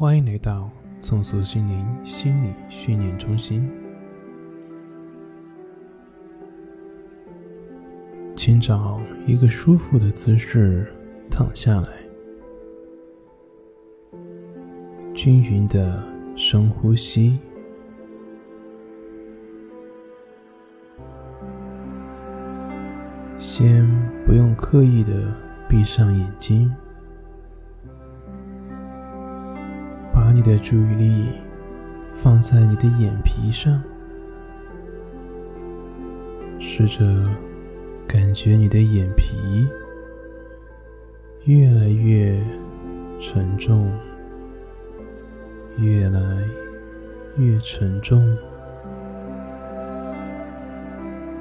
欢迎来到重塑心灵心理训练中心。请找一个舒服的姿势躺下来，均匀的深呼吸。先不用刻意的闭上眼睛。你的注意力放在你的眼皮上，试着感觉你的眼皮越来越沉重，越来越沉重。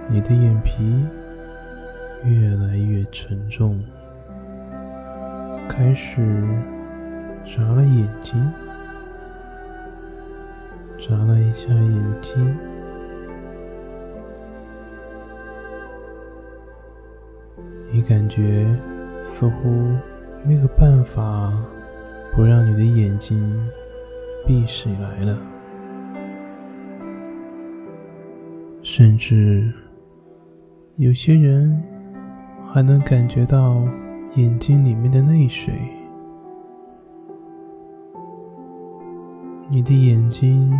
你的眼皮越来越沉重，开始眨了眼睛。眨了一下眼睛，你感觉似乎没有办法不让你的眼睛闭起来了，甚至有些人还能感觉到眼睛里面的泪水。你的眼睛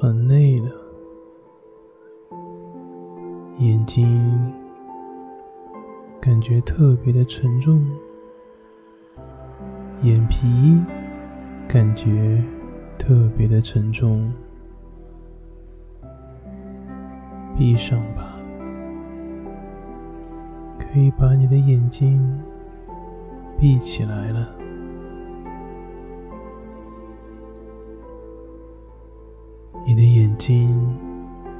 很累了，眼睛感觉特别的沉重，眼皮感觉特别的沉重。闭上吧，可以把你的眼睛闭起来了。眼睛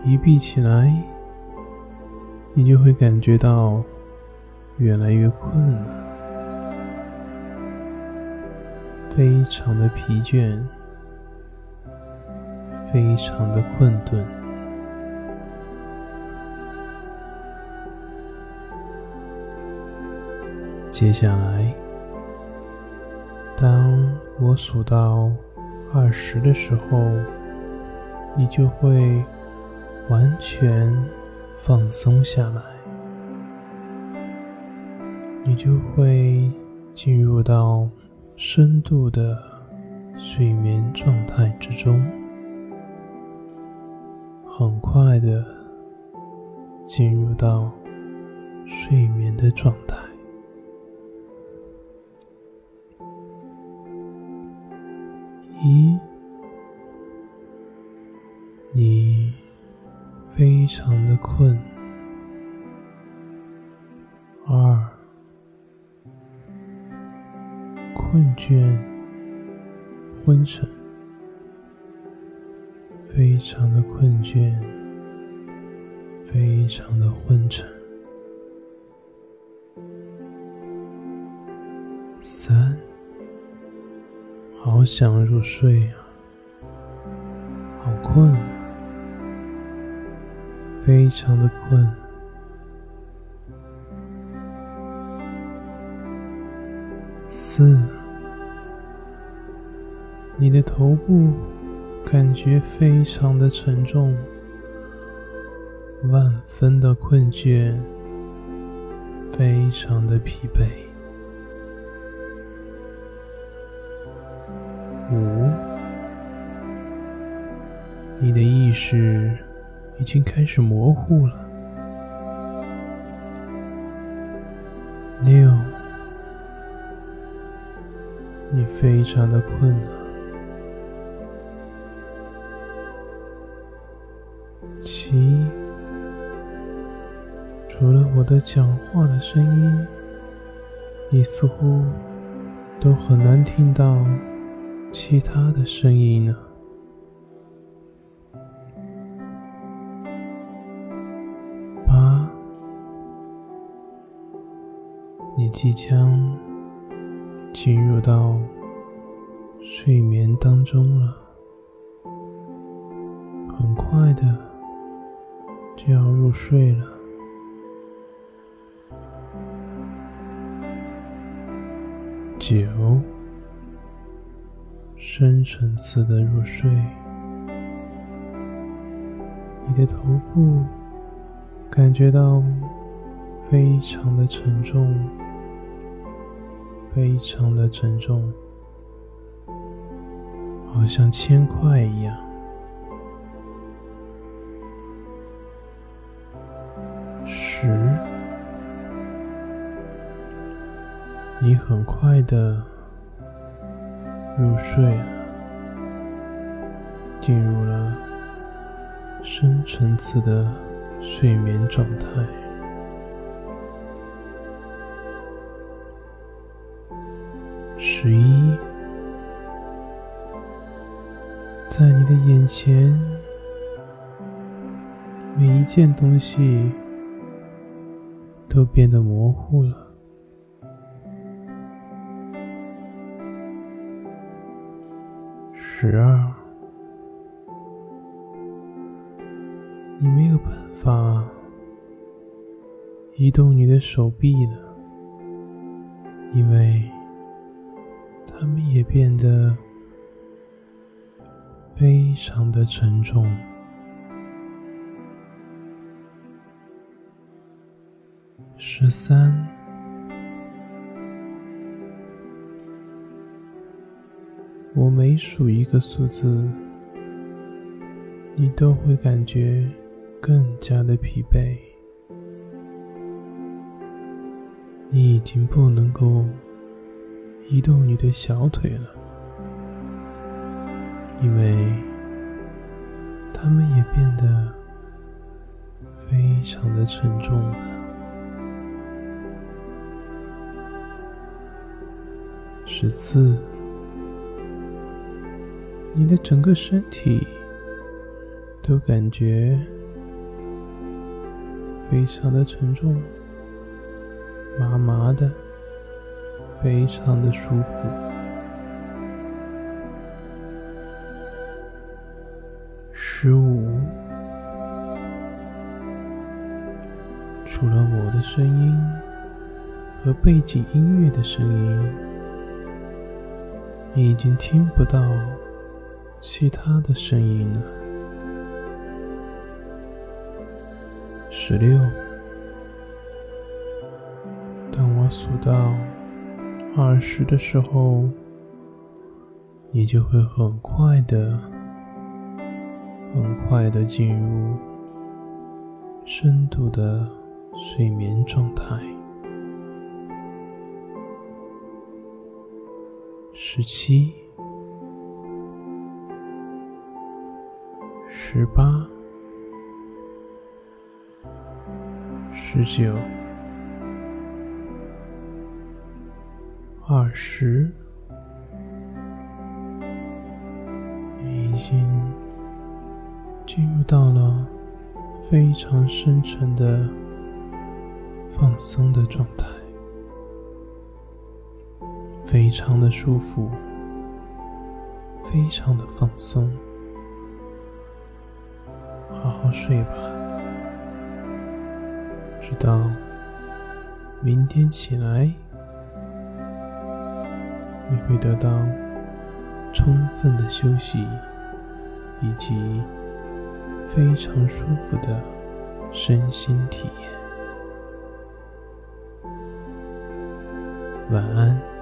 一闭起来，你就会感觉到越来越困了，非常的疲倦，非常的困顿。接下来，当我数到二十的时候。你就会完全放松下来，你就会进入到深度的睡眠状态之中，很快的进入到睡眠的状态。三好想入睡啊，好困。非常的困，四，你的头部感觉非常的沉重，万分的困倦，非常的疲惫。五，你的意识。已经开始模糊了。六，你非常的困了。七，除了我的讲话的声音，你似乎都很难听到其他的声音呢。八，你即将进入到睡眠当中了，很快的就要入睡了。九，深层次的入睡。你的头部感觉到非常的沉重，非常的沉重，好像铅块一样。十，你很快的入睡了，进入了深层次的睡眠状态。十一，在你的眼前，每一件东西。都变得模糊了。十二，你没有办法移动你的手臂了，因为它们也变得非常的沉重。十三，我每数一个数字，你都会感觉更加的疲惫。你已经不能够移动你的小腿了，因为它们也变得非常的沉重了。十四，你的整个身体都感觉非常的沉重，麻麻的，非常的舒服。十五，除了我的声音和背景音乐的声音。你已经听不到其他的声音呢。十六，当我数到二十的时候，你就会很快的、很快的进入深度的睡眠状态。十七、十八、十九、二十，你已经进入到了非常深沉的放松的状态。非常的舒服，非常的放松，睡吧，直到明天起来，你会得到充分的休息，以及非常舒服的身心体验。晚安。